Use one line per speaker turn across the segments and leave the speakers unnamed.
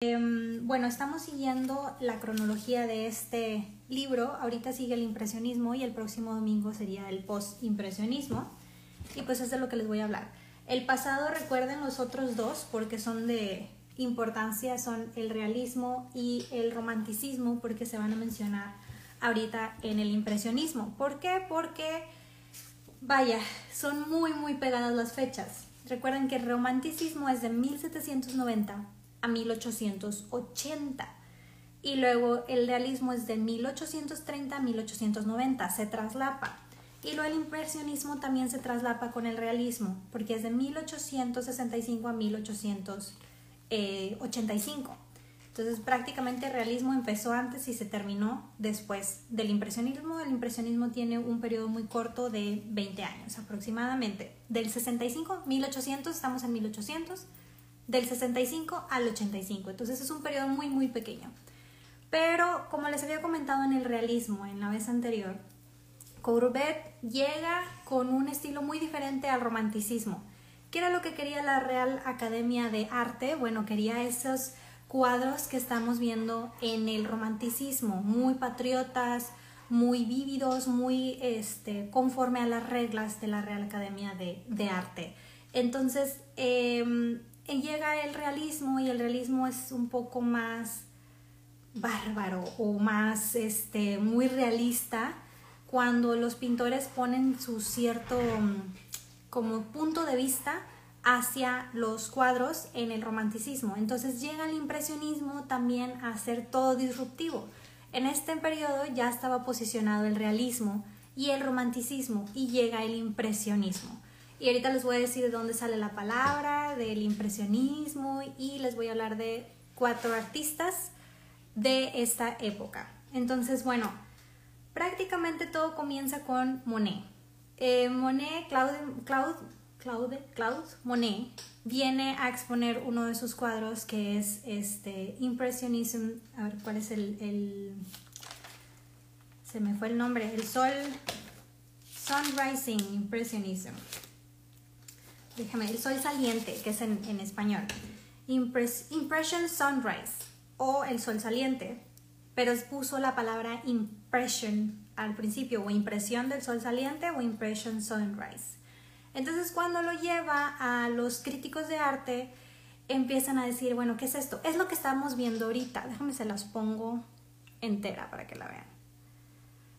Em, bueno, estamos siguiendo la cronología de este libro. Ahorita sigue el impresionismo y el próximo domingo sería el post-impresionismo. Y pues es de lo que les voy a hablar. El pasado recuerden los otros dos porque son de importancia, son el realismo y el romanticismo porque se van a mencionar ahorita en el impresionismo. ¿Por qué? Porque, vaya, son muy, muy pegadas las fechas. Recuerden que el romanticismo es de 1790 a 1880 y luego el realismo es de 1830 a 1890, se traslapa. Y luego el impresionismo también se traslapa con el realismo, porque es de 1865 a 1885. Entonces prácticamente el realismo empezó antes y se terminó después del impresionismo. El impresionismo tiene un periodo muy corto de 20 años aproximadamente. Del 65, 1800, estamos en 1800, del 65 al 85. Entonces es un periodo muy, muy pequeño. Pero como les había comentado en el realismo en la vez anterior, Courbet llega con un estilo muy diferente al romanticismo. ¿Qué era lo que quería la Real Academia de Arte? Bueno, quería esos cuadros que estamos viendo en el romanticismo, muy patriotas, muy vívidos, muy este, conforme a las reglas de la Real Academia de, Arte. Entonces, em, llega el realismo y el realismo es un poco más bárbaro o más este, muy realista cuando los pintores ponen su cierto como punto de vista hacia los cuadros en el romanticismo. Entonces llega el impresionismo también a ser todo disruptivo. En este periodo ya estaba posicionado el realismo y el romanticismo y llega el impresionismo. Y ahorita les voy a decir de dónde sale la palabra, del impresionismo y les voy a hablar de cuatro artistas de esta época. Entonces, bueno, prácticamente todo comienza con Monet. Eh, Monet, Claude, Claude Claude, Claude Monet viene a exponer uno de sus cuadros que es este Impressionism, a ver cuál es el, el se me fue el nombre, el sol, Sunrising Impressionism. Déjame, el sol saliente, que es en, español. impression Sunrise o el sol saliente, pero puso la palabra impression al principio, o impresión del sol saliente o impression sunrise. Entonces cuando lo lleva a los críticos de arte, empiezan a decir, bueno, ¿qué es esto? Es lo que estamos viendo ahorita. Déjame se las pongo entera para que la vean.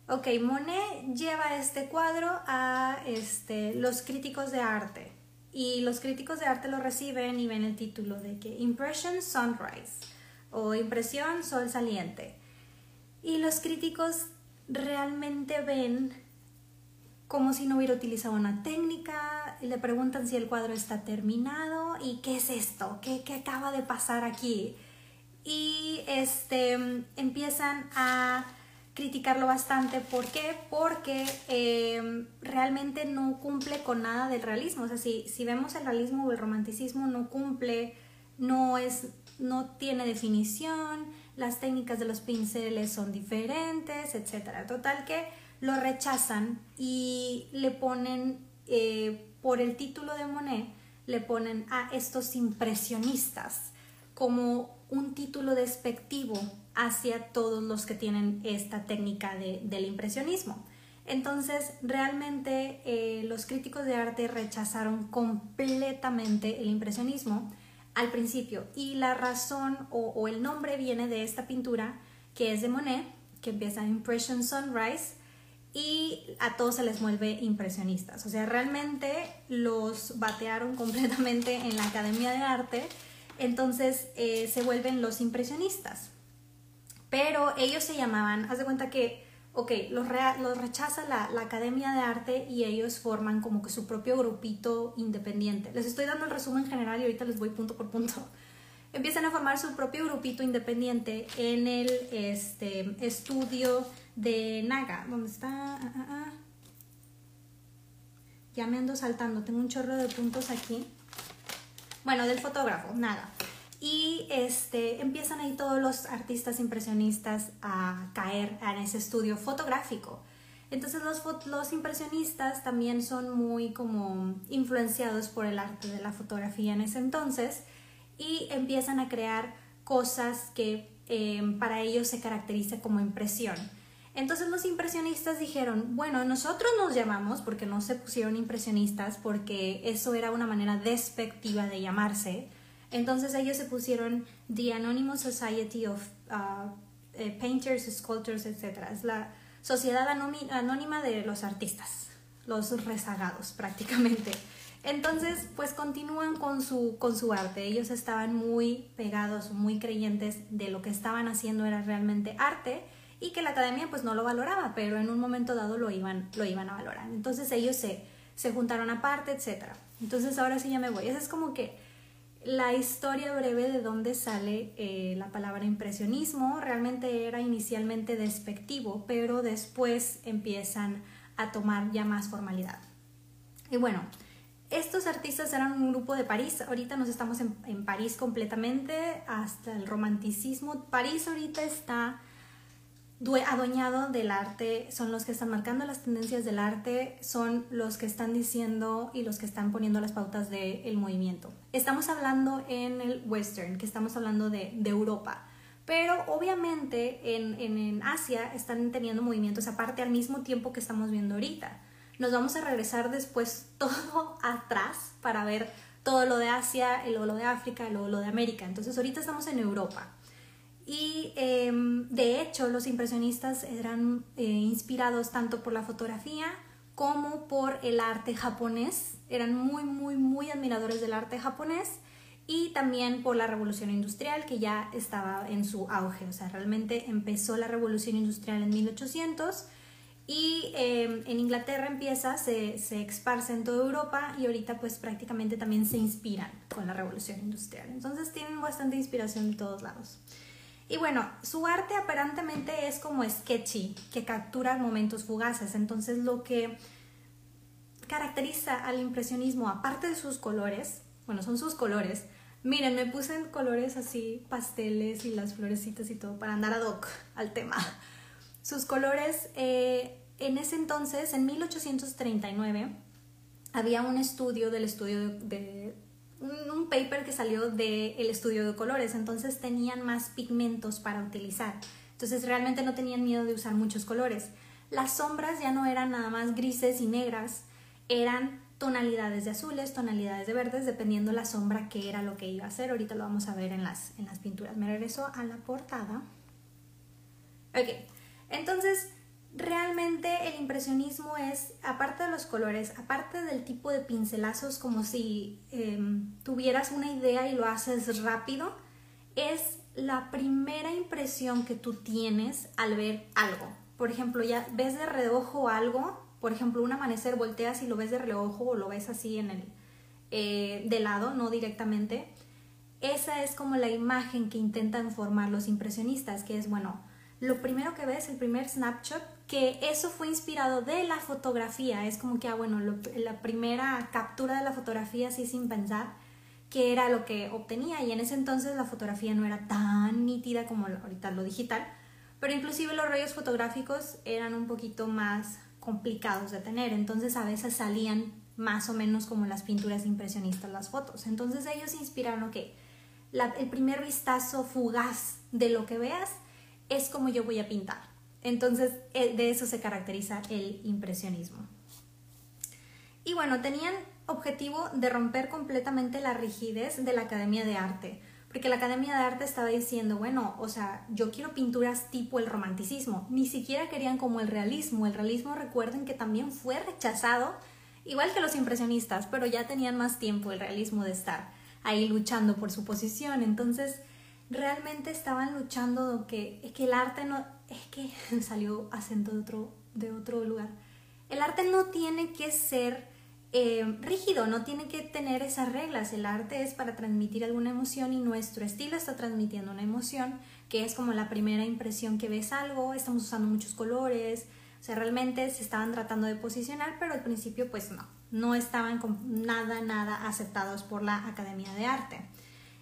Ok, Monet lleva este cuadro a este, los críticos de arte y los críticos de arte lo reciben y ven el título de que Impression Sunrise o Impresión Sol Saliente. Y los críticos realmente ven como si no hubiera utilizado una técnica, le preguntan si el cuadro está terminado y qué es esto, qué, qué acaba de pasar aquí. Y este, empiezan a criticarlo bastante. ¿Por qué? Porque em, realmente no cumple con nada del realismo. O sea, si, si vemos el realismo o el romanticismo, no cumple, no, es, no tiene definición, las técnicas de los pinceles son diferentes, etc. Total que lo rechazan y le ponen, eh, por el título de Monet, le ponen a estos impresionistas como un título despectivo hacia todos los que tienen esta técnica del impresionismo. Entonces, realmente eh, los críticos de arte rechazaron completamente el impresionismo al principio y la razón o, o el nombre viene de esta pintura que es de Monet, que empieza Impression Sunrise, y a todos se les vuelve impresionistas. O sea, realmente los batearon completamente en la Academia de Arte, entonces eh, se vuelven los impresionistas. Pero ellos se llamaban, haz de cuenta que, ok, los, los rechaza la, la, Academia de Arte y ellos forman como que su propio grupito independiente. Les estoy dando el resumen general y ahorita les voy punto por punto empiezan a formar su propio grupito independiente en el este, estudio de Naga. ¿Dónde está? Ah, ah, ah. Ya me ando saltando, tengo un chorro de puntos aquí. Bueno, del fotógrafo, Naga. Y este, empiezan ahí todos los artistas impresionistas a caer en ese estudio fotográfico. Entonces los, los impresionistas también son muy como influenciados por el arte de la fotografía en ese entonces y empiezan a crear cosas que eh, para ellos se caracteriza como impresión. Entonces los impresionistas dijeron, bueno, nosotros nos llamamos, porque no se pusieron impresionistas, porque eso era una manera despectiva de llamarse. Entonces ellos se pusieron The Anonymous Society of uh, eh, Painters, Sculptors, etc. Es la sociedad anónima de los artistas, los rezagados prácticamente. Entonces, pues continúan con su, con su arte. Ellos estaban muy pegados, muy creyentes de lo que estaban haciendo era realmente arte y que la academia pues no lo valoraba, pero en un momento dado lo iban, lo iban a valorar. Entonces ellos se, se juntaron aparte, etc. Entonces ahora sí ya me voy. Esa es como que la historia breve de dónde sale eh, la palabra impresionismo. Realmente era inicialmente despectivo, pero después empiezan a tomar ya más formalidad. Y bueno, estos artistas eran un grupo de París, ahorita nos estamos en, en París completamente, hasta el romanticismo. París ahorita está adueñado del arte, son los que están marcando las tendencias del arte, son los que están diciendo y los que están poniendo las pautas del movimiento. Estamos hablando en el western, que estamos hablando de, de Europa, pero obviamente en, en, en, Asia están teniendo movimientos aparte al mismo tiempo que estamos viendo ahorita. Nos vamos a regresar después todo atrás para ver todo lo de Asia, luego lo de África, luego lo de América. Entonces ahorita estamos en Europa. Y em, de hecho los impresionistas eran eh, inspirados tanto por la fotografía como por el arte japonés. Eran muy, muy, muy admiradores del arte japonés y también por la revolución industrial que ya estaba en su auge. O sea, realmente empezó la revolución industrial en 1800 y em, en Inglaterra empieza, se, se esparce en toda Europa y ahorita pues prácticamente también se inspiran con la revolución industrial. Entonces tienen bastante inspiración de todos lados. Y bueno, su arte aparentemente es como sketchy, que captura momentos fugaces. Entonces lo que caracteriza al impresionismo, aparte de sus colores, bueno, son sus colores. Miren, me puse en colores así, pasteles y las florecitas y todo, para andar ad hoc al tema. Sus colores, eh, en ese entonces, en 1839, había un estudio del estudio de un, paper que salió del estudio de colores, entonces tenían más pigmentos para utilizar. Entonces realmente no tenían miedo de usar muchos colores. Las sombras ya no eran nada más grises y negras, eran tonalidades de azules, tonalidades de verdes, dependiendo la sombra que era lo que iba a hacer. Ahorita lo vamos a ver en las, en las pinturas. Me regreso a la portada. Ok, entonces realmente el impresionismo es, aparte de los colores, aparte del tipo de pincelazos, como si em, tuvieras una idea y lo haces rápido, es la primera impresión que tú tienes al ver algo. Por ejemplo, ya ves de reojo algo, por ejemplo, un amanecer, volteas y lo ves de reojo o lo ves así en el eh, de lado, no directamente. Esa es como la imagen que intentan formar los impresionistas, que es bueno, lo primero que ves, el primer snapshot, que eso fue inspirado de la fotografía. Es como que, ah, bueno, la primera captura de la fotografía así sin pensar que era lo que obtenía. Y en ese entonces la fotografía no era tan nítida como ahorita lo digital. Pero inclusive los rollos fotográficos eran un poquito más complicados de tener. Entonces a veces salían más o menos como las pinturas impresionistas las fotos. Entonces ellos inspiraron que el primer vistazo fugaz de lo que veas es como yo voy a pintar. Entonces, eh, de eso se caracteriza el impresionismo. Y bueno, tenían objetivo de romper completamente la rigidez de la Academia de Arte, porque la Academia de Arte estaba diciendo, bueno, o sea, yo quiero pinturas tipo el romanticismo, ni siquiera querían como el realismo, el realismo recuerden que también fue rechazado, igual que los impresionistas, pero ya tenían más tiempo el realismo de estar ahí luchando por su posición, entonces realmente estaban luchando que, es que el arte no, es que salió acento de otro, de otro lugar. El arte no tiene que ser eh, rígido, no tiene que tener esas reglas. El arte es para transmitir alguna emoción y nuestro estilo está transmitiendo una emoción que es como la primera impresión que ves algo, estamos usando muchos colores, o sea, realmente se estaban tratando de posicionar, pero al principio pues no, no estaban nada, nada aceptados por la Academia de Arte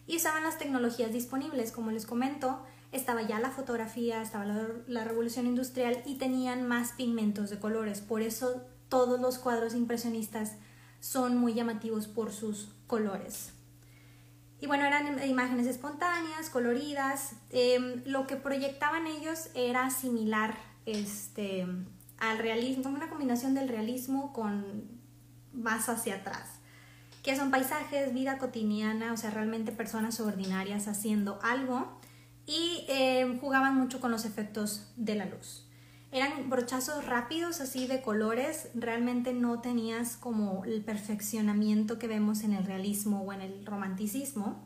y usaban las tecnologías disponibles, como les comento, estaba ya la fotografía, estaba la, revolución industrial y tenían más pigmentos de colores, por eso todos los cuadros impresionistas son muy llamativos por sus colores. Y bueno, eran imágenes espontáneas, coloridas. Em, lo que proyectaban ellos era similar este, al realismo, una combinación del realismo con más hacia atrás. Que son paisajes, vida cotidiana, o sea, realmente personas ordinarias haciendo algo. Y em, jugaban mucho con los efectos de la luz. Eran brochazos rápidos, así de colores. Realmente no tenías como el perfeccionamiento que vemos en el realismo o en el romanticismo.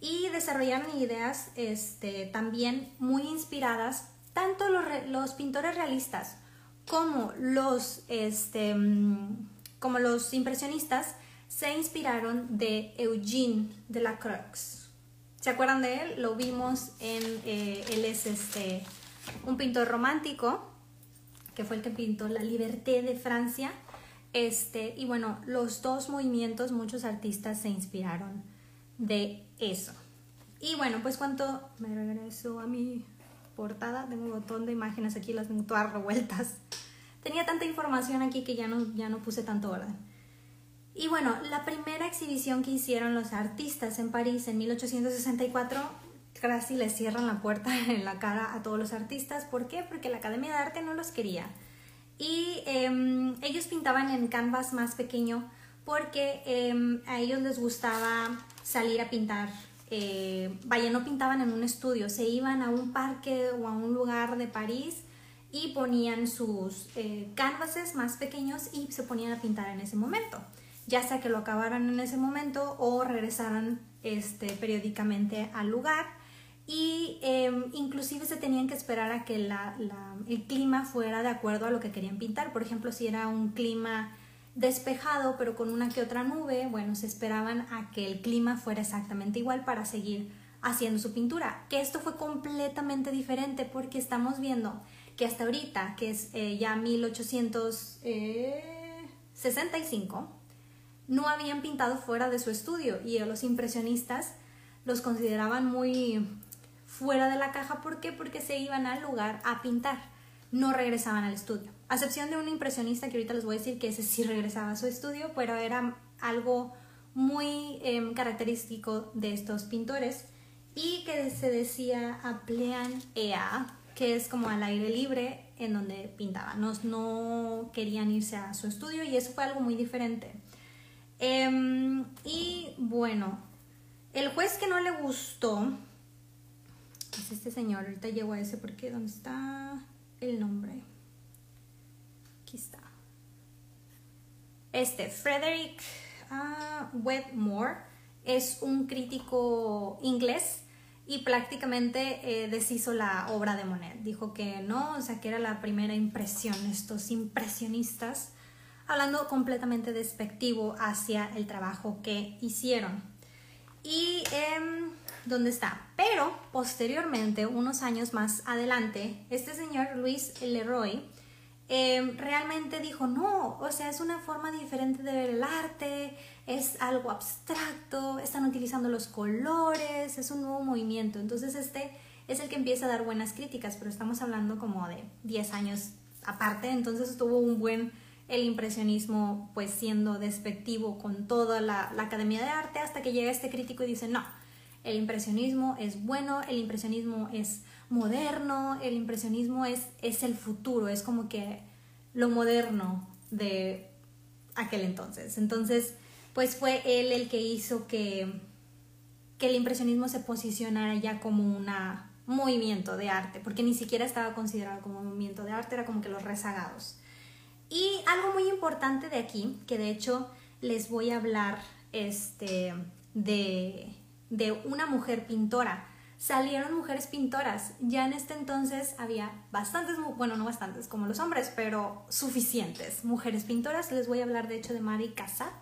Y desarrollaron ideas este, también muy inspiradas, tanto los, pintores realistas como los, este, como los impresionistas se inspiraron de Eugene de la Croix. ¿Se acuerdan de él? Lo vimos en, eh, él es este, un pintor romántico, que fue el que pintó la Liberté de Francia. Este, y bueno, los dos movimientos, muchos artistas se inspiraron de eso. Y bueno, pues cuando me regreso a mi portada, tengo un botón de imágenes aquí, las tengo todas revueltas. Tenía tanta información aquí que ya no, ya no puse tanto orden. Y bueno, la primera exhibición que hicieron los artistas en París en 1864 casi les cierran la puerta en la cara a todos los artistas. ¿Por qué? Porque la Academia de Arte no los quería. Y em, ellos pintaban en canvas más pequeño porque em, a ellos les gustaba salir a pintar. Eh, vaya, no pintaban en un estudio, se iban a un parque o a un lugar de París y ponían sus eh, canvases más pequeños y se ponían a pintar en ese momento, ya sea que lo acabaran en ese momento o regresaran este, periódicamente al lugar y em, inclusive se tenían que esperar a que el clima fuera de acuerdo a lo que querían pintar. Por ejemplo, si era un clima despejado pero con una que otra nube, bueno, se esperaban a que el clima fuera exactamente igual para seguir haciendo su pintura. Que esto fue completamente diferente porque estamos viendo que hasta ahorita, que es eh, ya 1865, no habían pintado fuera de su estudio y los impresionistas los consideraban muy fuera de la caja. ¿Por qué? Porque se iban al lugar a pintar, no regresaban al estudio. A excepción de un impresionista que ahorita les voy a decir que ese sí regresaba a su estudio, pero era algo muy em, característico de estos pintores y que se decía a plein ea, que es como al aire libre en donde pintaban. No querían irse a su estudio y eso fue algo muy diferente. Em, y bueno, el juez que no le gustó es este señor. Ahorita llego a ese porque ¿dónde está el nombre? Aquí está. Este, Frederick uh, Wedmore es un crítico inglés y prácticamente eh, deshizo la obra de Monet. Dijo que no, o sea, que era la primera impresión, estos impresionistas, hablando completamente despectivo hacia el trabajo que hicieron. Y eh, ¿dónde está? Pero posteriormente, unos años más adelante, este señor Luis Leroy em, realmente dijo, no, o sea, es una forma diferente de ver el arte, es algo abstracto, están utilizando los colores, es un nuevo movimiento. Entonces este es el que empieza a dar buenas críticas, pero estamos hablando como de 10 años aparte, entonces estuvo un buen el impresionismo pues siendo despectivo con toda la, Academia de Arte hasta que llega este crítico y dice, no, el impresionismo es bueno, el impresionismo es moderno, el impresionismo es, es el futuro, es como que lo moderno de aquel entonces. Entonces, pues fue él el que hizo que, que el impresionismo se posicionara ya como un movimiento de arte, porque ni siquiera estaba considerado como un movimiento de arte, era como que los rezagados. Y algo muy importante de aquí, que de hecho les voy a hablar este, de, de una mujer pintora. Salieron mujeres pintoras. Ya en este entonces había bastantes, bueno, no bastantes como los hombres, pero suficientes mujeres pintoras. Les voy a hablar de hecho de Marie Cassatt,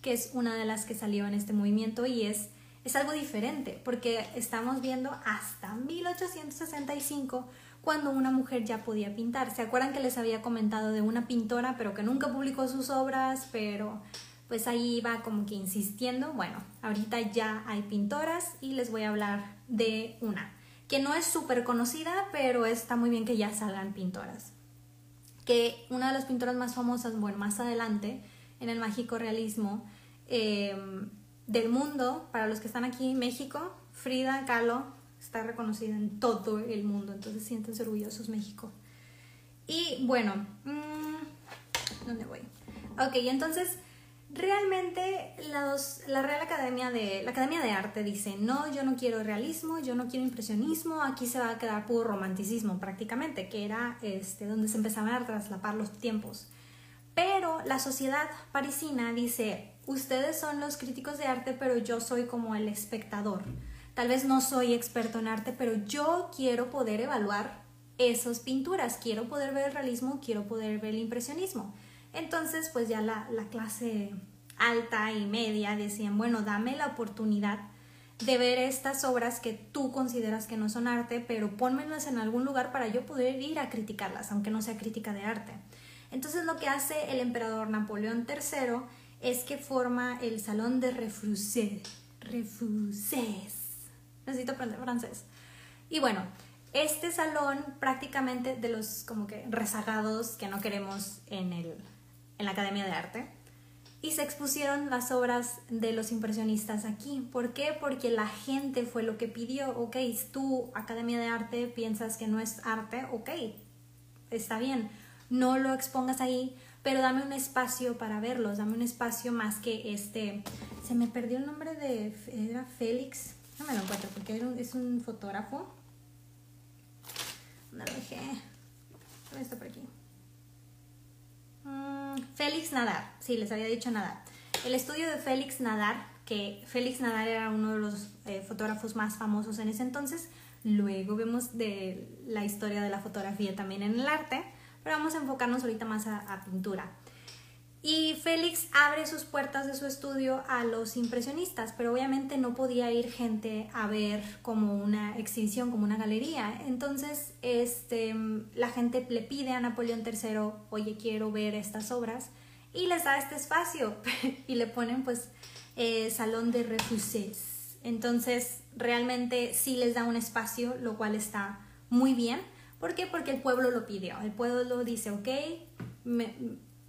que es una de las que salió en este movimiento y es, es algo diferente, porque estamos viendo hasta 1865 cuando una mujer ya podía pintar. ¿Se acuerdan que les había comentado de una pintora, pero que nunca publicó sus obras, pero pues ahí iba como que insistiendo. Bueno, ahorita ya hay pintoras y les voy a hablar de una que no es súper conocida, pero está muy bien que ya salgan pintoras. Que una de las pintoras más famosas, bueno, más adelante, en el mágico realismo, em, del mundo, para los que están aquí en México, Frida Kahlo está reconocida en todo el mundo, entonces siéntense orgullosos México. Y bueno, mmm, ¿dónde voy? Ok, entonces realmente la Real Academia de, la Academia de Arte dice, no, yo no quiero realismo, yo no quiero impresionismo, aquí se va a quedar puro romanticismo prácticamente, que era este, donde se empezaban a traslapar los tiempos. Pero la sociedad parisina dice, ustedes son los críticos de arte, pero yo soy como el espectador. Tal vez no soy experto en arte, pero yo quiero poder evaluar esas pinturas, quiero poder ver el realismo, quiero poder ver el impresionismo. Entonces, pues ya la, clase alta y media decían, bueno, dame la oportunidad de ver estas obras que tú consideras que no son arte, pero pónmelas en algún lugar para yo poder ir a criticarlas, aunque no sea crítica de arte. Entonces lo que hace el emperador Napoleón III es que forma el Salón de Refusés. Refusés. Necesito aprender francés. Y bueno, este salón prácticamente de los como que rezagados que no queremos en el en la Academia de Arte. Y se expusieron las obras de los impresionistas aquí. ¿Por qué? Porque la gente fue lo que pidió. Ok, tú, Academia de Arte, piensas que no es arte. Ok, está bien. No lo expongas ahí, pero dame un espacio para verlos. Dame un espacio más que este. Se me perdió el nombre de. Era Félix. No me lo encuentro porque es un fotógrafo. ¿Dónde lo dejé? Está por aquí. Mm, Félix Nadar, sí, les había dicho Nadar. El estudio de Félix Nadar, que Félix Nadar era uno de los eh, fotógrafos más famosos en ese entonces, luego vemos de la historia de la fotografía también en el arte, pero vamos a enfocarnos ahorita más a pintura. Y Félix abre sus puertas de su estudio a los impresionistas, pero obviamente no podía ir gente a ver como una exhibición, como una galería. Entonces, este, la gente le pide a Napoleón III, oye, quiero ver estas obras, y les da este espacio y le ponen pues eh, Salón de Refusés. Entonces, realmente sí les da un espacio, lo cual está muy bien. ¿Por qué? Porque el pueblo lo pidió. El pueblo dice, ok, me,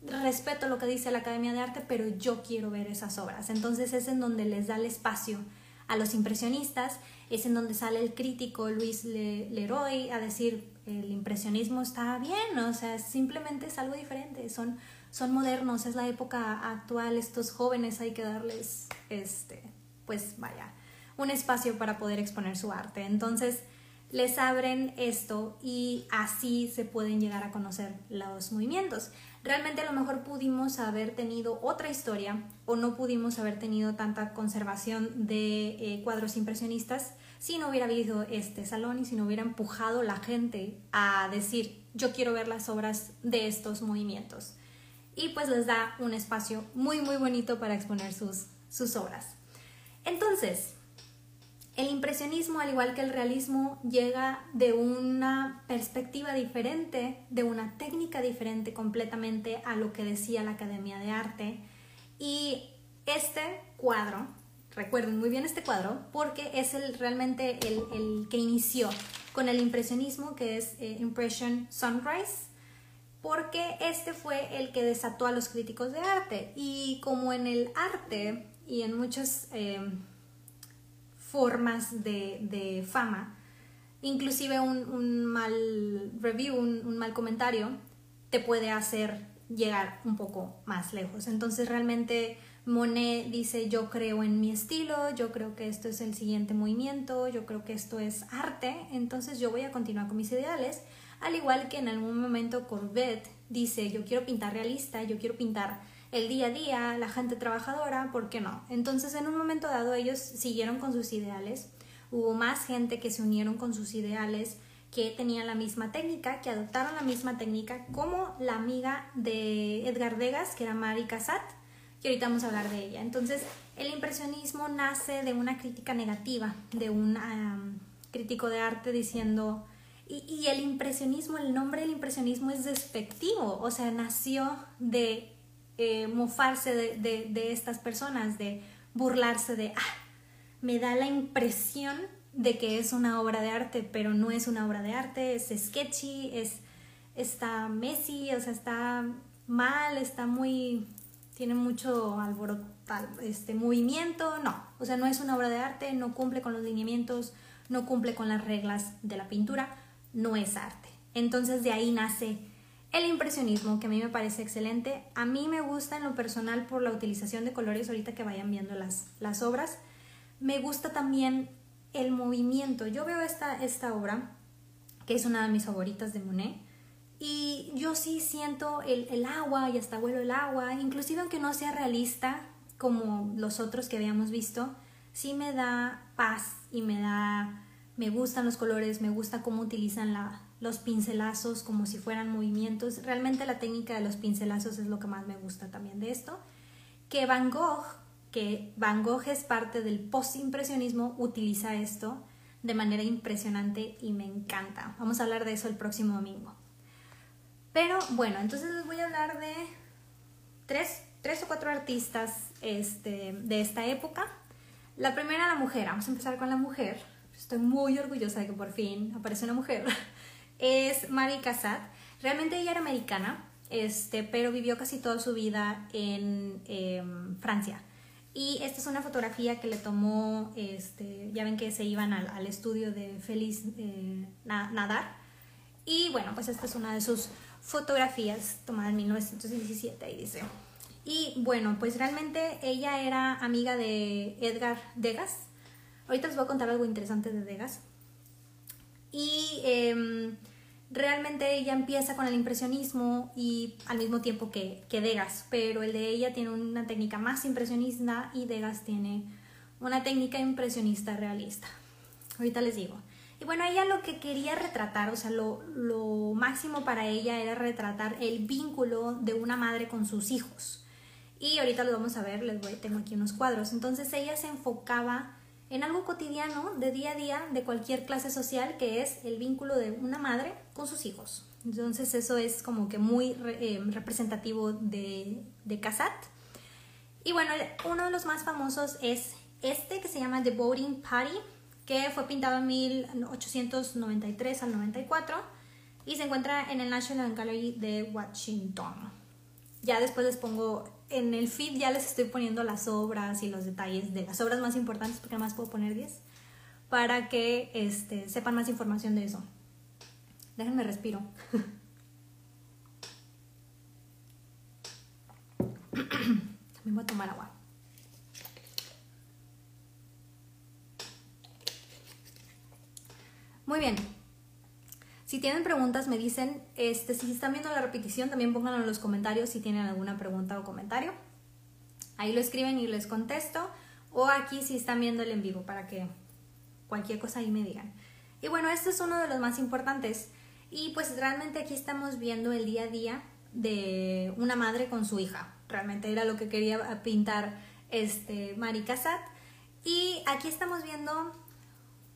respeto lo que dice la Academia de Arte, pero yo quiero ver esas obras. Entonces es en donde les da el espacio a los impresionistas, es en donde sale el crítico Luis Leroy a decir el impresionismo está bien, o sea, simplemente es algo diferente, son, son modernos, es la época actual, estos jóvenes hay que darles, este, pues vaya, un espacio para poder exponer su arte. Entonces, les abren esto y así se pueden llegar a conocer los movimientos. Realmente a lo mejor pudimos haber tenido otra historia o no pudimos haber tenido tanta conservación de eh, cuadros impresionistas si no hubiera habido este salón y si no hubiera empujado la gente a decir yo quiero ver las obras de estos movimientos. Y pues les da un espacio muy muy bonito para exponer sus, sus obras. Entonces, el impresionismo, al igual que el realismo, llega de una perspectiva diferente, de una técnica diferente completamente a lo que decía la Academia de Arte. Y este cuadro, recuerden muy bien este cuadro, porque es el, realmente el, que inició con el impresionismo, que es eh, Impression Sunrise, porque este fue el que desató a los críticos de arte. Y como en el arte y en muchos... Eh, formas de, fama. Inclusive un, mal review, un, mal comentario, te puede hacer llegar un poco más lejos. Entonces realmente Monet dice yo creo en mi estilo, yo creo que esto es el siguiente movimiento, yo creo que esto es arte, entonces yo voy a continuar con mis ideales. Al igual que en algún momento Corbett dice yo quiero pintar realista, yo quiero pintar el día a día, la gente trabajadora, ¿por qué no? Entonces en un momento dado ellos siguieron con sus ideales, hubo más gente que se unieron con sus ideales, que tenían la misma técnica, que adoptaron la misma técnica, como la amiga de Edgar Degas, que era Mari Cassatt, que ahorita vamos a hablar de ella. Entonces, el impresionismo nace de una crítica negativa, de un crítico de arte diciendo, y, y, el impresionismo, el nombre del impresionismo es despectivo, o sea, nació de eh, mofarse de, estas personas, de burlarse de, ah, me da la impresión de que es una obra de arte, pero no es una obra de arte, es sketchy, es, está messy, o sea, está mal, está muy, tiene mucho alboroto, este movimiento, no, o sea, no es una obra de arte, no cumple con los lineamientos, no cumple con las reglas de la pintura, no es arte. Entonces de ahí nace el impresionismo, que a mí me parece excelente. A mí me gusta en lo personal por la utilización de colores, ahorita que vayan viendo las, las obras. Me gusta también el movimiento. Yo veo esta, esta obra, que es una de mis favoritas de Monet, y yo sí siento el, el agua y hasta vuelo el agua, inclusive aunque no sea realista como los otros que habíamos visto, sí me da paz y me da, me gustan los colores, me gusta cómo utilizan la, los pincelazos como si fueran movimientos. Realmente la técnica de los pincelazos es lo que más me gusta también de esto. Que Van Gogh, que Van Gogh es parte del postimpresionismo, utiliza esto de manera impresionante y me encanta. Vamos a hablar de eso el próximo domingo. Pero bueno, entonces les voy a hablar de tres, o cuatro artistas este, de esta época. La primera, la mujer. Vamos a empezar con la mujer. Estoy muy orgullosa de que por fin aparece una mujer. Es Marie Cassatt. Realmente ella era americana, este, pero vivió casi toda su vida en em, Francia. Y esta es una fotografía que le tomó, este, ya ven que se iban al, estudio de Félix eh, Nadar. Y bueno, pues esta es una de sus fotografías tomada en 1917, ahí dice. Y bueno, pues realmente ella era amiga de Edgar Degas. Ahorita les voy a contar algo interesante de Degas. Y em, realmente ella empieza con el impresionismo y al mismo tiempo que, que Degas, pero el de ella tiene una técnica más impresionista y Degas tiene una técnica impresionista realista. Ahorita les digo. Y bueno, ella lo que quería retratar, o sea, lo, máximo para ella era retratar el vínculo de una madre con sus hijos. Y ahorita lo vamos a ver, les voy, tengo aquí unos cuadros. Entonces ella se enfocaba en algo cotidiano, de día a día, de cualquier clase social, que es el vínculo de una madre con sus hijos. Entonces eso es como que muy eh, representativo de, de Casat. Y bueno, uno de los más famosos es este que se llama The Boating Party que fue pintado en 1893 al 94 y se encuentra en el National Gallery de Washington. Ya después les pongo en el feed, ya les estoy poniendo las obras y los detalles de las obras más importantes, porque además puedo poner 10, para que este, sepan más información de eso. Déjenme respiro. También voy a tomar agua. Muy bien. Si tienen preguntas, me dicen, este, si están viendo la repetición, también pónganlo en los comentarios si tienen alguna pregunta o comentario. Ahí lo escriben y les contesto. O aquí si están viendo el en vivo para que cualquier cosa ahí me digan. Y bueno, este es uno de los más importantes. Y pues realmente aquí estamos viendo el día a día de una madre con su hija. Realmente era lo que quería pintar este Mari. Y aquí estamos viendo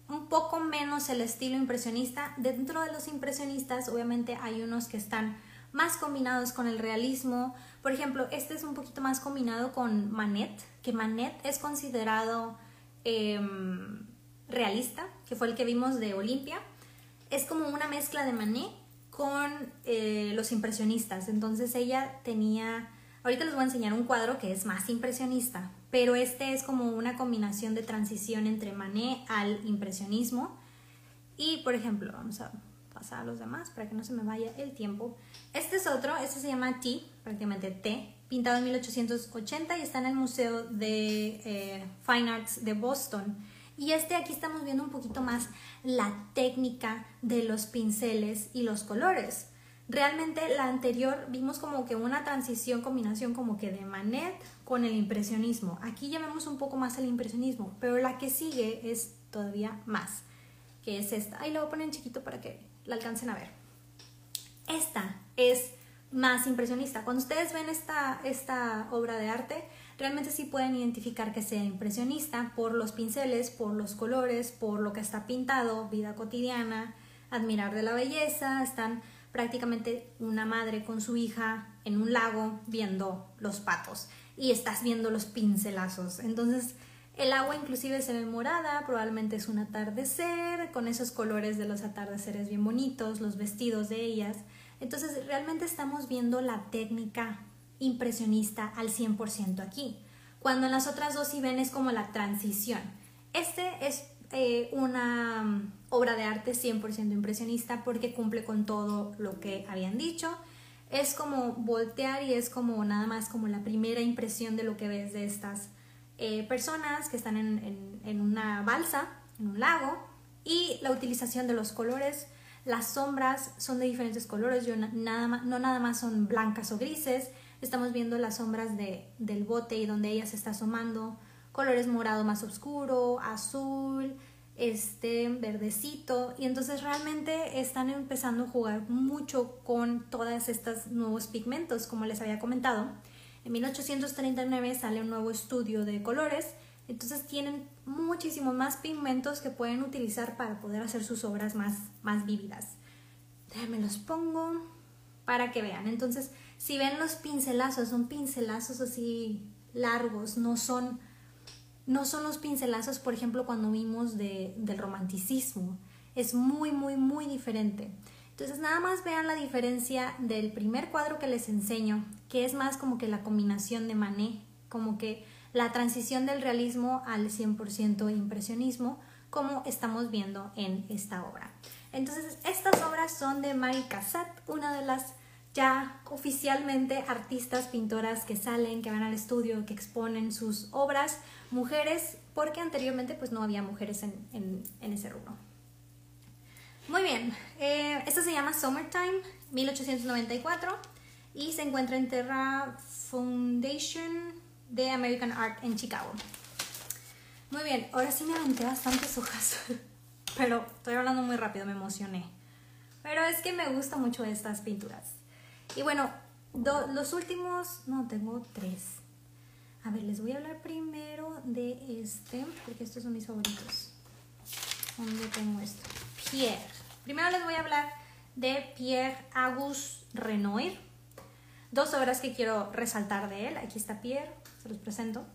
un poco menos el estilo impresionista. Dentro de los impresionistas, obviamente hay unos que están más combinados con el realismo. Por ejemplo, este es un poquito más combinado con Manet, que Manet es considerado em, realista, que fue el que vimos de Olimpia. Es como una mezcla de Manet con eh, los impresionistas. Entonces ella tenía, ahorita les voy a enseñar un cuadro que es más impresionista, pero este es como una combinación de transición entre Manet al impresionismo. Y, por ejemplo, vamos a pasar a los demás para que no se me vaya el tiempo. Este es otro, este se llama T, prácticamente T, pintado en 1880 y está en el Museo de eh, Fine Arts de Boston. Y este aquí estamos viendo un poquito más la técnica de los pinceles y los colores. Realmente la anterior vimos como que una transición, combinación como que de Manet con el impresionismo. Aquí ya vemos un poco más el impresionismo, pero la que sigue es todavía más, que es esta. Ahí lo voy a poner en chiquito para que la alcancen a ver. Esta es más impresionista. Cuando ustedes ven esta, esta obra de arte, realmente sí pueden identificar que sea impresionista por los pinceles, por los colores, por lo que está pintado, vida cotidiana, admirar de la belleza, están prácticamente una madre con su hija en un lago viendo los patos y estás viendo los pincelazos. Entonces, el agua inclusive se ve morada, probablemente es un atardecer, con esos colores de los atardeceres bien bonitos, los vestidos de ellas. Entonces, realmente estamos viendo la técnica impresionista al 100% aquí, cuando en las otras dos si ven es como la transición. Este es eh, una mm, obra de arte 100% impresionista porque cumple con todo lo que habían dicho. Es como voltear y es como nada más como la primera impresión de lo que ves de estas eh, personas que están en, en, una balsa, en un lago, y la utilización de los colores. Las sombras son de diferentes colores, Yo nada más, no nada más son blancas o grises, estamos viendo las sombras de, del bote y donde ella se está asomando, colores morado más oscuro, azul, este verdecito. Y entonces realmente están empezando a jugar mucho con todas estas nuevos pigmentos como les había comentado. En 1839 sale un nuevo estudio de colores. Entonces tienen muchísimos más pigmentos que pueden utilizar para poder hacer sus obras más, más vívidas. Déjenme los pongo para que vean. Entonces si ven los pincelazos son pincelazos así largos no son no son los pincelazos, por ejemplo, cuando vimos de, del romanticismo. Es muy, muy, muy diferente. Entonces, nada más vean la diferencia del primer cuadro que les enseño, que es más como que la combinación de Manet, como que la transición del realismo al 100% impresionismo, como estamos viendo en esta obra. Entonces, estas obras son de Marie Cassatt, una de las ya oficialmente artistas, pintoras que salen, que van al estudio, que exponen sus obras, mujeres, porque anteriormente pues no había mujeres en, ese rubro. Muy bien, eh, esta se llama Summertime, 1894, y se encuentra en Terra Foundation de American Art en Chicago. Muy bien, ahora sí me aventé bastantes hojas, pero estoy hablando muy rápido, me emocioné. Pero es que me gustan mucho estas pinturas. Y bueno, los últimos, no, tengo tres. A ver, les voy a hablar primero de este, porque estos son mis favoritos. ¿Dónde tengo esto? Pierre. Primero les voy a hablar de Pierre Auguste Renoir. Dos obras que quiero resaltar de él. Aquí está Pierre, se los presento.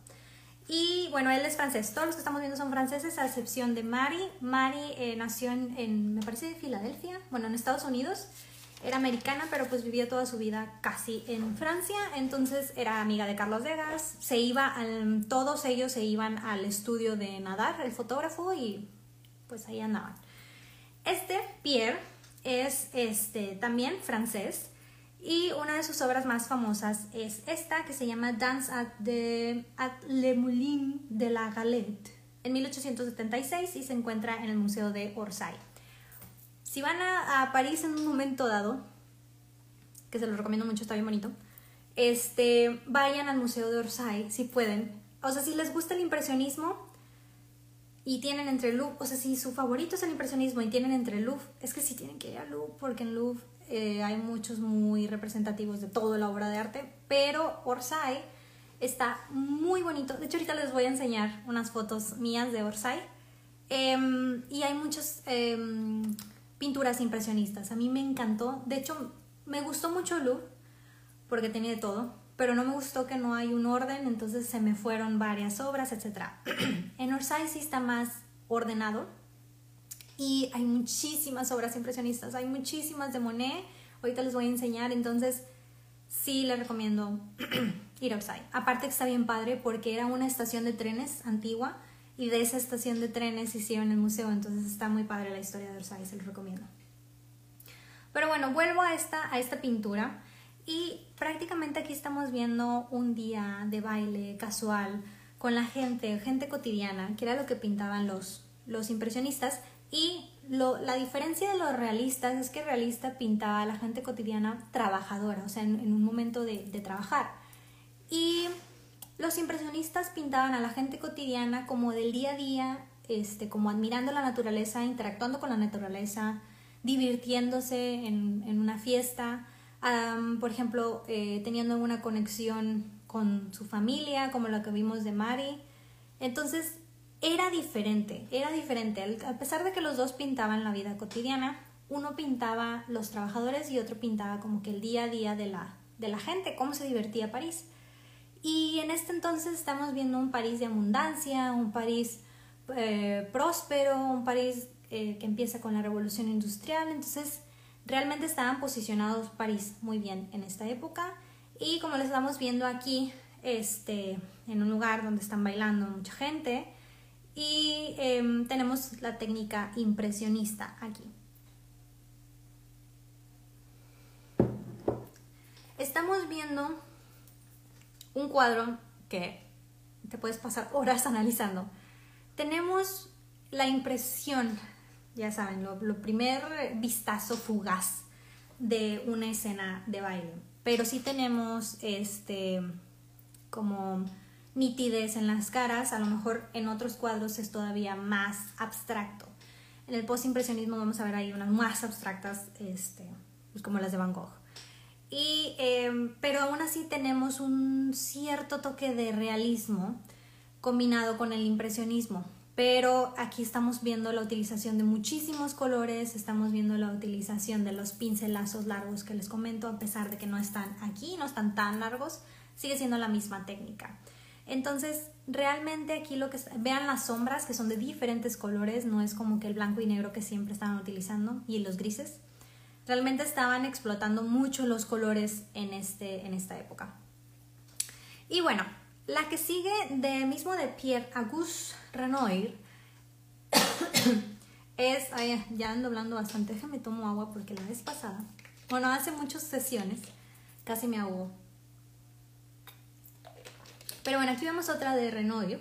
Y bueno, él es francés. Todos los que estamos viendo son franceses, a excepción de Mari. Mari eh, nació en, en, me parece, Filadelfia, bueno, en Estados Unidos era americana, pero pues vivía toda su vida casi en Francia, entonces era amiga de Carlos Degas, se iba, todos ellos se iban al estudio de nadar, el fotógrafo, y pues ahí andaban. Este Pierre es este, también francés y una de sus obras más famosas es esta que se llama Dance at, the, at Le Moulin de la Galette en 1876 y se encuentra en el Museo de Orsay. Si van a, París en un momento dado, que se lo recomiendo mucho, está bien bonito, este, vayan al Museo de Orsay si pueden. O sea, si les gusta el impresionismo y tienen entre Louvre, o sea, si su favorito es el impresionismo y tienen entre Louvre, es que sí tienen que ir al Louvre, porque en Louvre eh, hay muchos muy representativos de toda la obra de arte, pero Orsay está muy bonito. De hecho, ahorita les voy a enseñar unas fotos mías de Orsay. Em, y hay muchos em, pinturas impresionistas. A mí me encantó. De hecho, me gustó mucho Louvre porque tenía de todo, pero no me gustó que no hay un orden, entonces se me fueron varias obras, etc. en Orsay sí está más ordenado y hay muchísimas obras impresionistas, hay muchísimas de Monet. Ahorita les voy a enseñar, entonces sí les recomiendo ir a Orsay. Aparte que está bien padre porque era una estación de trenes antigua y de esa estación de trenes hicieron el museo, entonces está muy padre la historia de Orsay, se los recomiendo. Pero bueno, vuelvo a esta, a esta pintura y prácticamente aquí estamos viendo un día de baile casual con la gente, gente cotidiana, que era lo que pintaban los, los impresionistas y lo, la diferencia de los realistas es que realista pintaba a la gente cotidiana trabajadora, o sea, en, en un momento de, de trabajar. Y los impresionistas pintaban a la gente cotidiana como del día a día, este, como admirando la naturaleza, interactuando con la naturaleza, divirtiéndose en, una fiesta, por ejemplo, eh, teniendo una conexión con su familia, como la que vimos de Mari. Entonces, era diferente, era diferente. A pesar de que los dos pintaban la vida cotidiana, uno pintaba los trabajadores y otro pintaba como que el día a día de la, de la gente, cómo se divertía París. Y en este entonces estamos viendo un París de abundancia, un París eh, próspero, un París eh, que empieza con la revolución industrial. Entonces, realmente estaban posicionados París muy bien en esta época. Y como les estamos viendo aquí, este, en un lugar donde están bailando mucha gente, y em, tenemos la técnica impresionista aquí. Estamos viendo un cuadro que te puedes pasar horas analizando. Tenemos la impresión, ya saben, lo, primer vistazo fugaz de una escena de baile. Pero sí tenemos este como nitidez en las caras, a lo mejor en otros cuadros es todavía más abstracto. En el postimpresionismo vamos a ver ahí unas más abstractas, este, pues como las de Van Gogh. Y, em, pero aún así tenemos un cierto toque de realismo combinado con el impresionismo. Pero aquí estamos viendo la utilización de muchísimos colores, estamos viendo la utilización de los pincelazos largos que les comento, a pesar de que no están aquí, no están tan largos, sigue siendo la misma técnica. Entonces, realmente aquí lo que vean las sombras que son de diferentes colores, no es como que el blanco y negro que siempre estaban utilizando y los grises. Realmente estaban explotando mucho los colores en, este, en esta época. Y bueno, la que sigue de mismo de Pierre Auguste Renoir es, ya ando hablando bastante, déjame tomo agua porque la vez pasada, bueno, hace muchas sesiones, casi me ahogo pero bueno, aquí vemos otra de Renoir,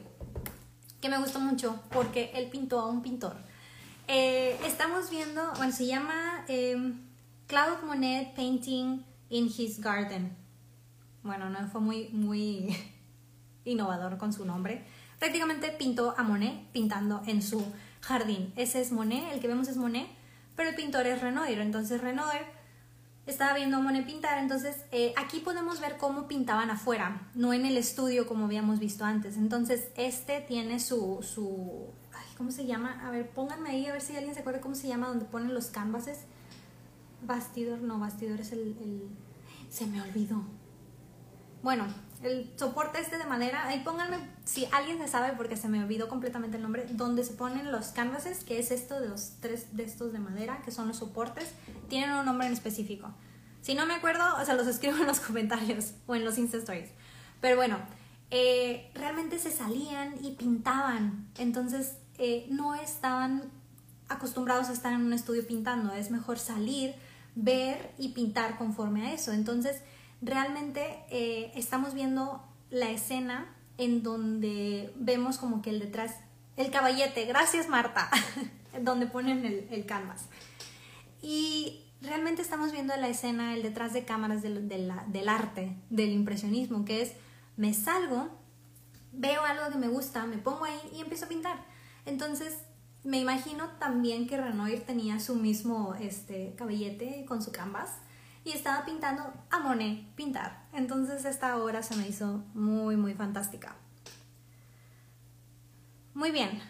que me gustó mucho porque él pintó a un pintor. Eh, estamos viendo, bueno, se llama eh, Claude Monet Painting in His Garden. Bueno, no fue muy, muy innovador con su nombre. Prácticamente pintó a Monet pintando en su jardín. Ese es Monet, el que vemos es Monet, pero el pintor es Renoir. Entonces Renoir estaba viendo a Monet pintar, entonces eh, aquí podemos ver cómo pintaban afuera, no en el estudio como habíamos visto antes. Entonces este tiene su, su ¿cómo se llama? A ver, pónganme ahí a ver si alguien se acuerda cómo se llama donde ponen los canvases. Bastidor, no, bastidor es el, el... Se me olvidó. Bueno, el soporte este de madera, ahí pónganme, si alguien se sabe porque se me olvidó completamente el nombre, donde se ponen los canvases, que es esto de los tres de estos de madera, que son los soportes, tienen un nombre en específico. Si no me acuerdo, o sea, los escribo en los comentarios o en los Insta Stories. Pero bueno, eh, realmente se salían y pintaban, entonces eh, no estaban acostumbrados a estar en un estudio pintando, es mejor salir, ver y pintar conforme a eso. Entonces, realmente eh, estamos viendo la escena en donde vemos como que el detrás, el caballete, gracias Marta, donde ponen el, canvas. Y realmente estamos viendo la escena, el detrás de cámaras del, del arte, del impresionismo, que es, me salgo, veo algo que me gusta, me pongo ahí y empiezo a pintar. Entonces, me imagino también que Renoir tenía su mismo este, caballete con su canvas y estaba pintando a Monet pintar. Entonces esta obra se me hizo muy, muy fantástica. Muy bien.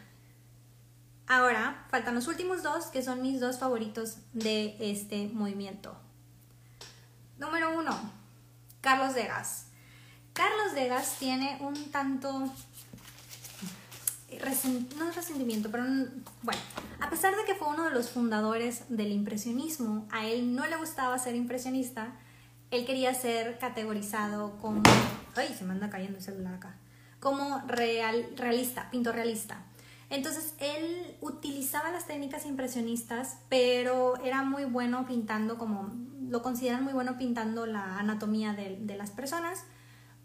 Ahora faltan los últimos dos, que son mis dos favoritos de este movimiento. Número uno, Carlos Degas. Carlos Degas tiene un tanto no es resentimiento, pero bueno, a pesar de que fue uno de los fundadores del impresionismo, a él no le gustaba ser impresionista, él quería ser categorizado como, ay, se me anda cayendo el celular acá, como real, realista, pintor realista. Entonces él utilizaba las técnicas impresionistas, pero era muy bueno pintando como, lo consideran muy bueno pintando la anatomía de, de las personas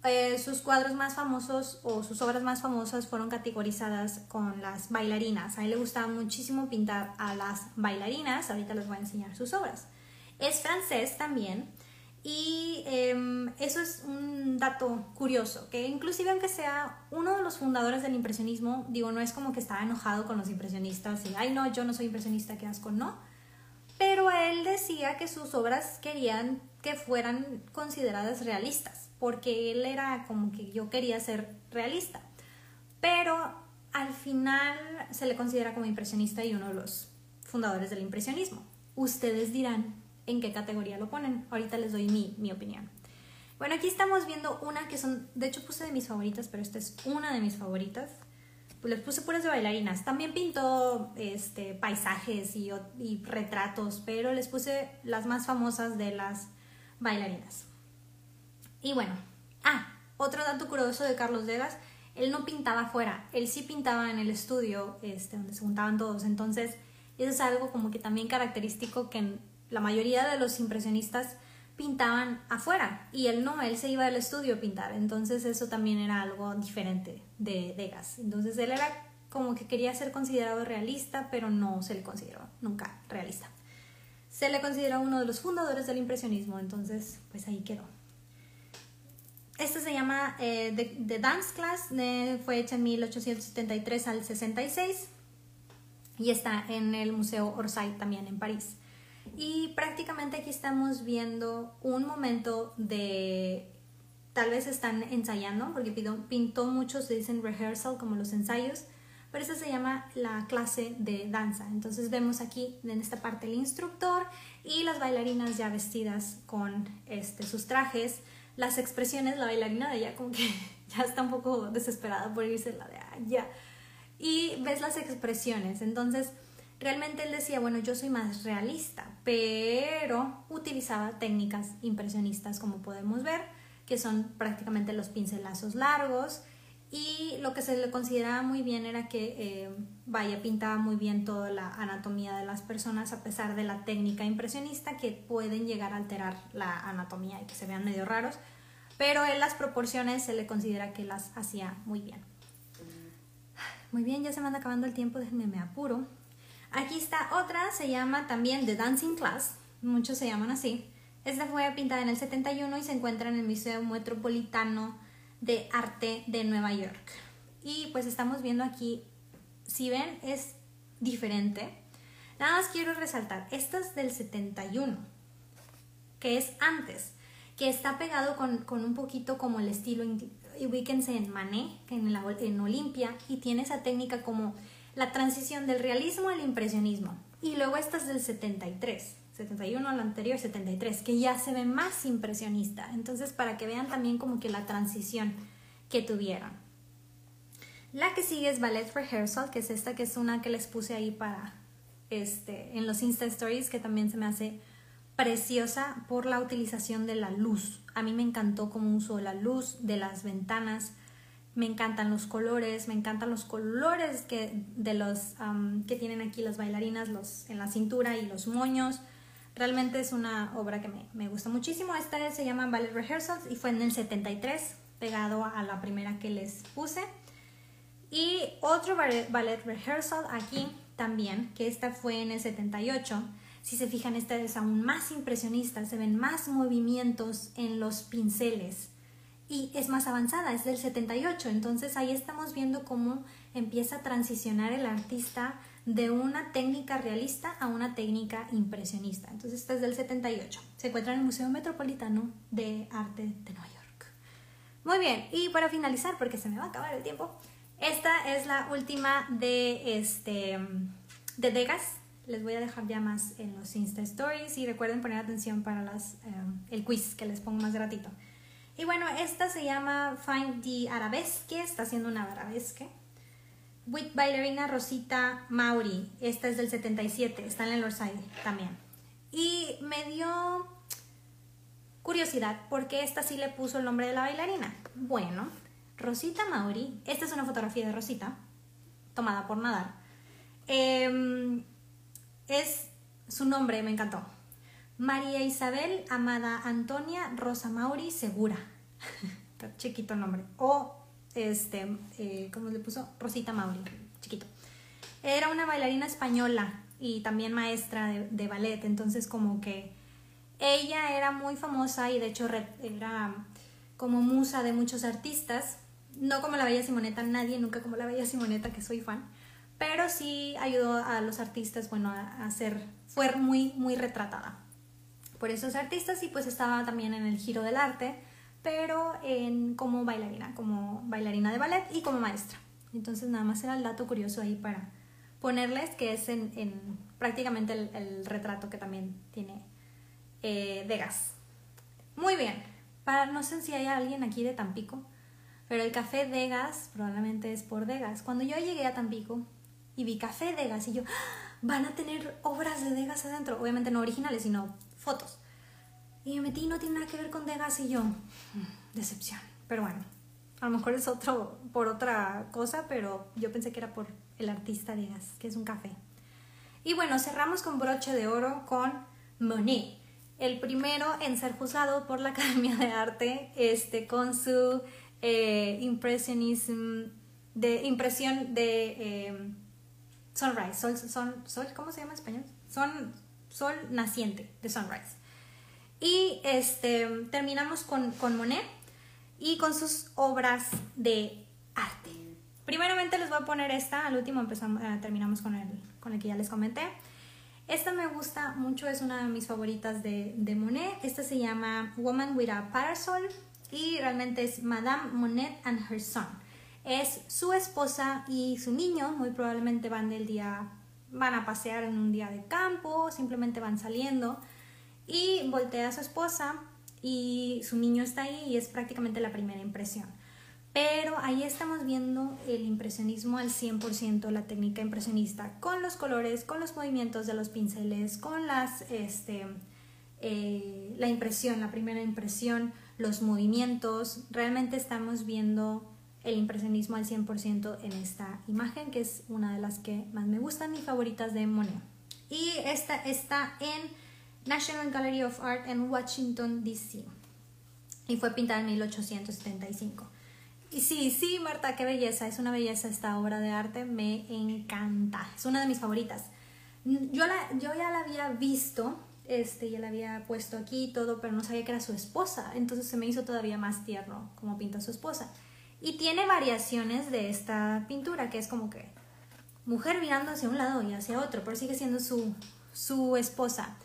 eh, sus cuadros más famosos o sus obras más famosas fueron categorizadas con las bailarinas. A él le gustaba muchísimo pintar a las bailarinas. Ahorita les voy a enseñar sus obras. Es francés también. Y em, eso es un dato curioso, que inclusive aunque sea uno de los fundadores del impresionismo, digo, no es como que estaba enojado con los impresionistas y, ay no, yo no soy impresionista, qué asco, no. Pero él decía que sus obras querían que fueran consideradas realistas porque él era como que yo quería ser realista. Pero al final se le considera como impresionista y uno de los fundadores del impresionismo. Ustedes dirán en qué categoría lo ponen. Ahorita les doy mi, mi opinión. Bueno, aquí estamos viendo una que son, de hecho puse de mis favoritas, pero esta es una de mis favoritas. Pues les puse puras de bailarinas. También pintó este, paisajes y, y retratos, pero les puse las más famosas de las bailarinas. Y bueno, ah, otro dato curioso de Carlos Degas, él no pintaba afuera, él sí pintaba en el estudio, este, donde se juntaban todos. Entonces, eso es algo como que también característico que la mayoría de los impresionistas pintaban afuera y él no, él se iba al estudio a pintar. Entonces, eso también era algo diferente de Degas. Entonces, él era como que quería ser considerado realista, pero no se le consideró nunca realista. Se le consideró uno de los fundadores del impresionismo, entonces pues ahí quedó. Esta se llama eh, The, Dance Class, fue hecha en 1873 al 66 y está en el Museo Orsay también en París. Y prácticamente aquí estamos viendo un momento de, tal vez están ensayando, porque pintó muchos, se dicen rehearsal, como los ensayos, pero esta se llama la clase de danza. Entonces vemos aquí en esta parte el instructor y las bailarinas ya vestidas con este, sus trajes. Las expresiones, la bailarina de ella como que ya está un poco desesperada por irse la de allá. Y ves las expresiones. Entonces, realmente él decía, bueno, yo soy más realista, pero utilizaba técnicas impresionistas, como podemos ver, que son prácticamente los pincelazos largos y lo que se le consideraba muy bien era que, eh, vaya, pintaba muy bien toda la anatomía de las personas a pesar de la técnica impresionista que pueden llegar a alterar la anatomía y que se vean medio raros, pero en las proporciones se le considera que las hacía muy bien. Muy bien, ya se me anda acabando el tiempo, déjenme me apuro. Aquí está otra, se llama también The Dancing Class, muchos se llaman así. Esta fue pintada en el 71 y se encuentra en el Museo Metropolitano de arte de Nueva York. Y pues estamos viendo aquí, si ven, es diferente. Nada más quiero resaltar, esta es del 71, que es antes, que está pegado con, un poquito como el estilo, ubíquense en Manet, en, en Olimpia, y tiene esa técnica como la transición del realismo al impresionismo. Y luego esta es del 73. 71 al anterior 73, que ya se ve más impresionista. Entonces, para que vean también como que la transición que tuvieron. La que sigue es Ballet Rehearsal, que es esta que es una que les puse ahí para este en los Insta Stories, que también se me hace preciosa por la utilización de la luz. A mí me encantó cómo usó la luz de las ventanas. Me encantan los colores, me encantan los colores que, de los, que tienen aquí las bailarinas los, en la cintura y los moños. Realmente es una obra que me, me gusta muchísimo. Esta se llama Ballet Rehearsals y fue en el 73, pegado a la primera que les puse. Y otro ballet, ballet rehearsal aquí también, que esta fue en el 78. Si se fijan, esta es aún más impresionista, se ven más movimientos en los pinceles y es más avanzada, es del 78. Entonces ahí estamos viendo cómo empieza a transicionar el artista de una técnica realista a una técnica impresionista. Entonces, esta es del 78. Se encuentra en el Museo Metropolitano de Arte de Nueva York. Muy bien, y para finalizar, porque se me va a acabar el tiempo, esta es la última de, este, de Degas. Les voy a dejar ya más en los Insta Stories y recuerden poner atención para las, eh, el quiz que les pongo más gratito. Y bueno, esta se llama Find the Arabesque, está haciendo una arabesque with bailarina Rosita Mauri. Esta es del 77, está en el Orsay también. Y me dio curiosidad porque esta sí le puso el nombre de la bailarina. Bueno, Rosita Mauri, esta es una fotografía de Rosita, tomada por Nadar. Em, es su nombre, me encantó. María Isabel Amada Antonia Rosa Mauri Segura. chiquito el nombre. O este, eh, ¿cómo le puso? Rosita Mauri, chiquito. Era una bailarina española y también maestra de, ballet, entonces como que ella era muy famosa y de hecho era como musa de muchos artistas, no como la Bella Simoneta, nadie nunca como la Bella Simoneta, que soy fan, pero sí ayudó a los artistas, bueno, a, ser, fue muy, muy retratada por esos artistas y pues estaba también en el giro del arte pero en, como bailarina, como bailarina de ballet y como maestra. Entonces nada más era el dato curioso ahí para ponerles que es en, prácticamente el, retrato que también tiene eh, Degas. Muy bien, para, no sé si hay alguien aquí de Tampico, pero el café Degas probablemente es por Degas. Cuando yo llegué a Tampico y vi café Degas y yo, ¡Ah! van a tener obras de Degas adentro, obviamente no originales, sino fotos. Y me metí no tiene nada que ver con Degas y yo, mm, decepción. Pero bueno, a lo mejor es otro, por otra cosa, pero yo pensé que era por el artista Degas, que es un café. Y bueno, cerramos con broche de oro con Monet. El primero en ser juzgado por la Academia de Arte este, con su eh, de impresión de eh, sunrise, sol, sol, ¿cómo se llama en español? Son, sol naciente de sunrise. Y este, terminamos con, con Monet y con sus obras de arte. Primeramente les voy a poner esta, al último empezamos, eh, terminamos con el, con el que ya les comenté. Esta me gusta mucho, es una de mis favoritas de, de Monet. Esta se llama Woman with a Parasol y realmente es Madame Monet and Her Son. Es su esposa y su niño, muy probablemente van del día, van a pasear en un día de campo, simplemente van saliendo y voltea a su esposa y su niño está ahí y es prácticamente la primera impresión. Pero ahí estamos viendo el impresionismo al 100%, la técnica impresionista, con los colores, con los movimientos de los pinceles, con las, este, eh, la impresión, la primera impresión, los movimientos. Realmente estamos viendo el impresionismo al 100% en esta imagen, que es una de las que más me gustan y favoritas de Monet. Y esta está en National Gallery of Art en Washington, D.C. Y fue pintada en 1875. Y sí, sí, Marta, qué belleza, es una belleza esta obra de arte, me encanta, es una de mis favoritas. Yo, la, yo ya la había visto, este, ya la había puesto aquí y todo, pero no sabía que era su esposa, entonces se me hizo todavía más tierno como pinta su esposa. Y tiene variaciones de esta pintura, que es como que mujer mirando hacia un lado y hacia otro, pero sigue siendo su, su esposa.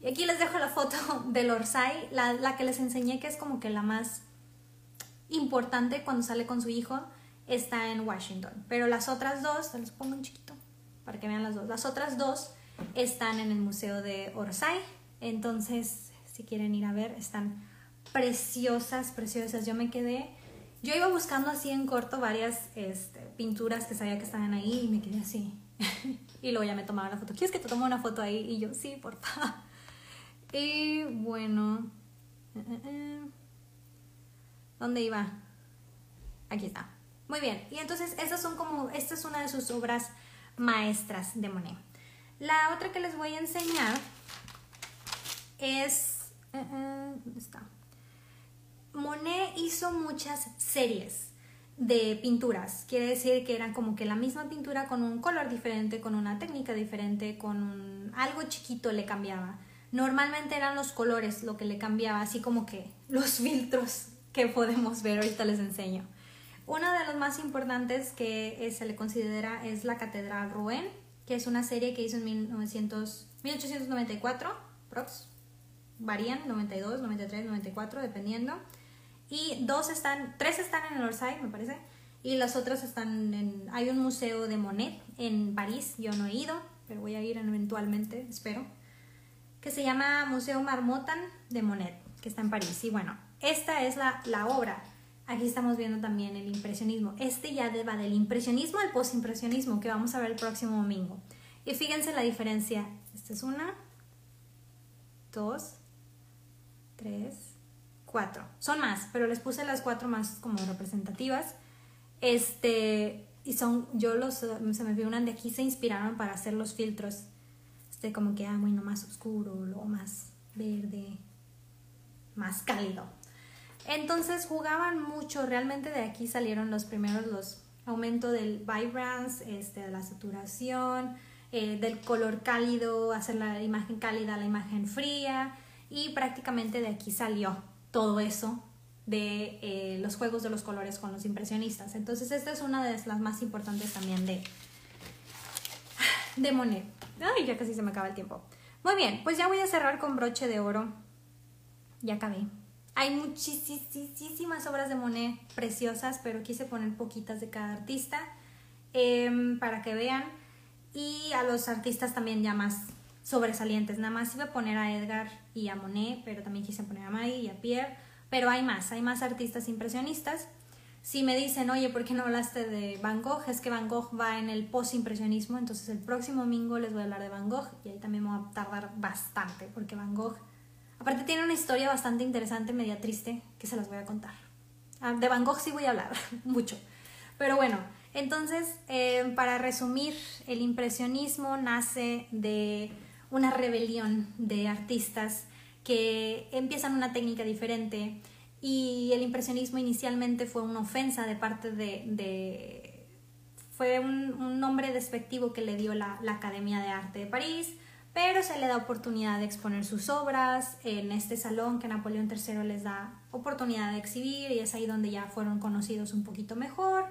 Y aquí les dejo la foto del Orsay, la, la que les enseñé que es como que la más importante cuando sale con su hijo, está en Washington. Pero las otras dos, se los pongo un chiquito para que vean las dos. Las otras dos están en el Museo de Orsay. Entonces, si quieren ir a ver, están preciosas, preciosas. Yo me quedé, yo iba buscando así en corto varias este, pinturas que sabía que estaban ahí y me quedé así. y luego ya me tomaba la foto. ¿Quieres que te tome una foto ahí? Y yo, sí, por favor. Y bueno. Eh, eh, eh. ¿Dónde iba? Aquí está. Muy bien. Y entonces, estas son como, esta es una de sus obras maestras de Monet. La otra que les voy a enseñar es... ¿Dónde está? Monet hizo muchas series de pinturas. Quiere decir que eran como que la misma pintura con un color diferente, con una técnica diferente, con un, algo chiquito le cambiaba. Normalmente eran los colores lo que le cambiaba, así como que los filtros que podemos ver, ahorita les enseño. Uno de los más importantes que se le considera es la Catedral Rouen, que es una serie que hizo en 1900, 1894, prox, varían, 92, 93, 94, dependiendo. Y dos están, tres están en el Orsay, me parece, y las otras están en, hay un museo de Monet en París, yo no he ido, pero voy a ir eventualmente, espero que se llama Museo Marmottan de Monet, que está en París. Y bueno, esta es la, la obra. Aquí estamos viendo también el impresionismo. Este ya va del impresionismo al postimpresionismo, que vamos a ver el próximo domingo. Y fíjense la diferencia. Esta es una, dos, tres, cuatro. Son más, pero les puse las cuatro más como representativas. Este, y son, yo los, se me figuran de aquí, se inspiraron para hacer los filtros este, como que, ah, bueno, más oscuro, luego más verde, más cálido. Entonces jugaban mucho, realmente de aquí salieron los primeros, los aumento del vibrance, este, de la saturación, eh, del color cálido, hacer la imagen cálida, la imagen fría, y prácticamente de aquí salió todo eso de eh, los juegos de los colores con los impresionistas. Entonces esta es una de las más importantes también de, de Monet. Ay, ya casi se me acaba el tiempo. Muy bien, pues ya voy a cerrar con broche de oro. Ya acabé. Hay muchísimas obras de Monet preciosas, pero quise poner poquitas de cada artista em, para que vean. Y a los artistas también ya más sobresalientes. Nada más iba a poner a Edgar y a Monet, pero también quise poner a Maggie y a Pierre. Pero hay más, hay más artistas impresionistas. Si me dicen, oye, ¿por qué no hablaste de Van Gogh? Es que Van Gogh va en el post-impresionismo, entonces el próximo domingo les voy a hablar de Van Gogh y ahí también me voy a tardar bastante, porque Van Gogh Aparte tiene una historia bastante interesante, media triste, que se las voy a contar. Ah, de Van Gogh sí voy a hablar mucho. Pero bueno, entonces, eh, para resumir, el impresionismo nace de una rebelión de artistas que empiezan una técnica diferente y el impresionismo inicialmente fue una ofensa de parte de... fue un, nombre despectivo que le dio la, la Academia de Arte de París, pero se le da oportunidad de exponer sus obras en este salón que Napoleón III les da oportunidad de exhibir y es ahí donde ya fueron conocidos un poquito mejor.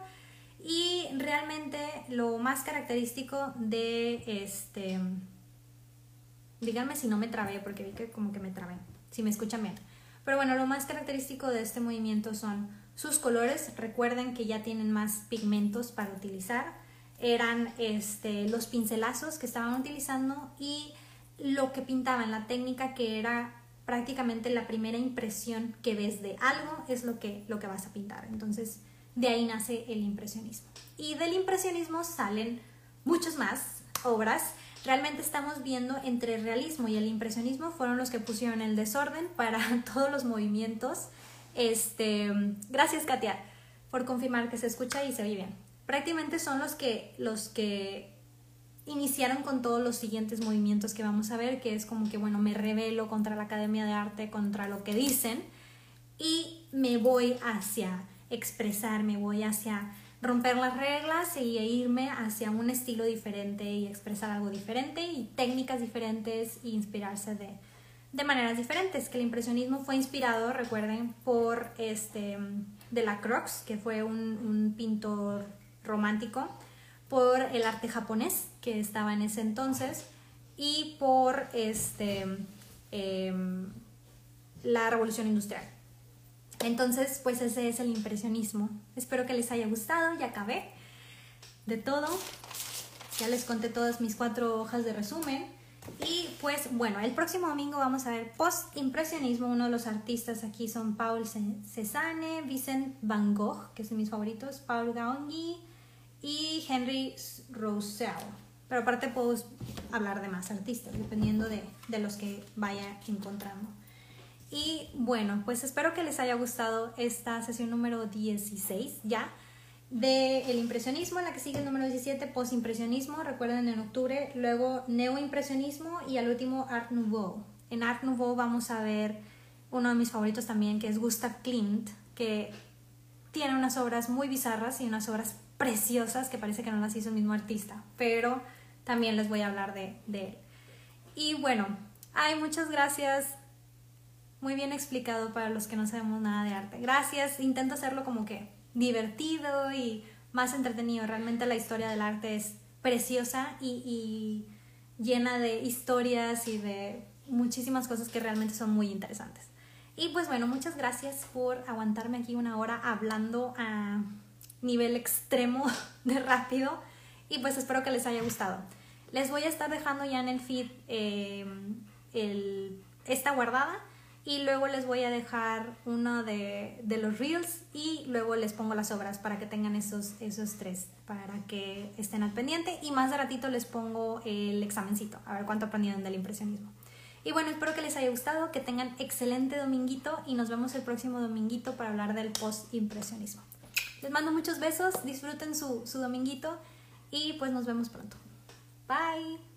Y realmente lo más característico de este... Díganme si no me trabé, porque vi que como que me trabé, si me escuchan bien. Pero bueno, lo más característico de este movimiento son sus colores. Recuerden que ya tienen más pigmentos para utilizar. Eran este, los pincelazos que estaban utilizando y lo que pintaban, la técnica que era prácticamente la primera impresión que ves de algo es lo que, lo que vas a pintar. Entonces, de ahí nace el impresionismo. Y del impresionismo salen muchas más obras. Realmente estamos viendo entre el realismo y el impresionismo fueron los que pusieron el desorden para todos los movimientos. Este, gracias Katia por confirmar que se escucha y se oye bien. Prácticamente son los que los que iniciaron con todos los siguientes movimientos que vamos a ver, que es como que bueno, me revelo contra la Academia de Arte, contra lo que dicen y me voy hacia expresarme, voy hacia romper las reglas e irme hacia un estilo diferente y expresar algo diferente y técnicas diferentes e inspirarse de, de maneras diferentes. Que el impresionismo fue inspirado, recuerden, por este de la Croix, que fue un, pintor romántico, por el arte japonés que estaba en ese entonces y por este em, la revolución industrial. Entonces, pues ese es el impresionismo. Espero que les haya gustado, ya acabé de todo. Ya les conté todas mis cuatro hojas de resumen. Y pues bueno, el próximo domingo vamos a ver post-impresionismo. Uno de los artistas aquí son Paul Cézanne, Vincent Van Gogh, que son mis favoritos, Paul Gauguin y Henry Roussel. Pero aparte puedo hablar de más artistas, dependiendo de, de los que vaya encontrando. Y bueno, pues espero que les haya gustado esta sesión número 16 ya de el impresionismo, en la que sigue el número 17, postimpresionismo, recuerden en octubre, luego neoimpresionismo y al último Art Nouveau. En Art Nouveau vamos a ver uno de mis favoritos también, que es Gustav Klimt, que tiene unas obras muy bizarras y unas obras preciosas que parece que no las hizo el mismo artista, pero también les voy a hablar de, de él. Y bueno, ay, muchas gracias muy bien explicado para los que no sabemos nada de arte. Gracias, intento hacerlo como que divertido y más entretenido. Realmente la historia del arte es preciosa y, llena de historias y de muchísimas cosas que realmente son muy interesantes. Y pues bueno, muchas gracias por aguantarme aquí una hora hablando a nivel extremo de rápido y pues espero que les haya gustado. Les voy a estar dejando ya en el feed eh, el, esta guardada y luego les voy a dejar uno de, los reels y luego les pongo las obras para que tengan esos, esos tres, para que estén al pendiente y más de ratito les pongo el examencito, a ver cuánto aprendieron del impresionismo. Y bueno, espero que les haya gustado, que tengan excelente dominguito y nos vemos el próximo dominguito para hablar del post-impresionismo. Les mando muchos besos, disfruten su, su dominguito y pues nos vemos pronto. Bye.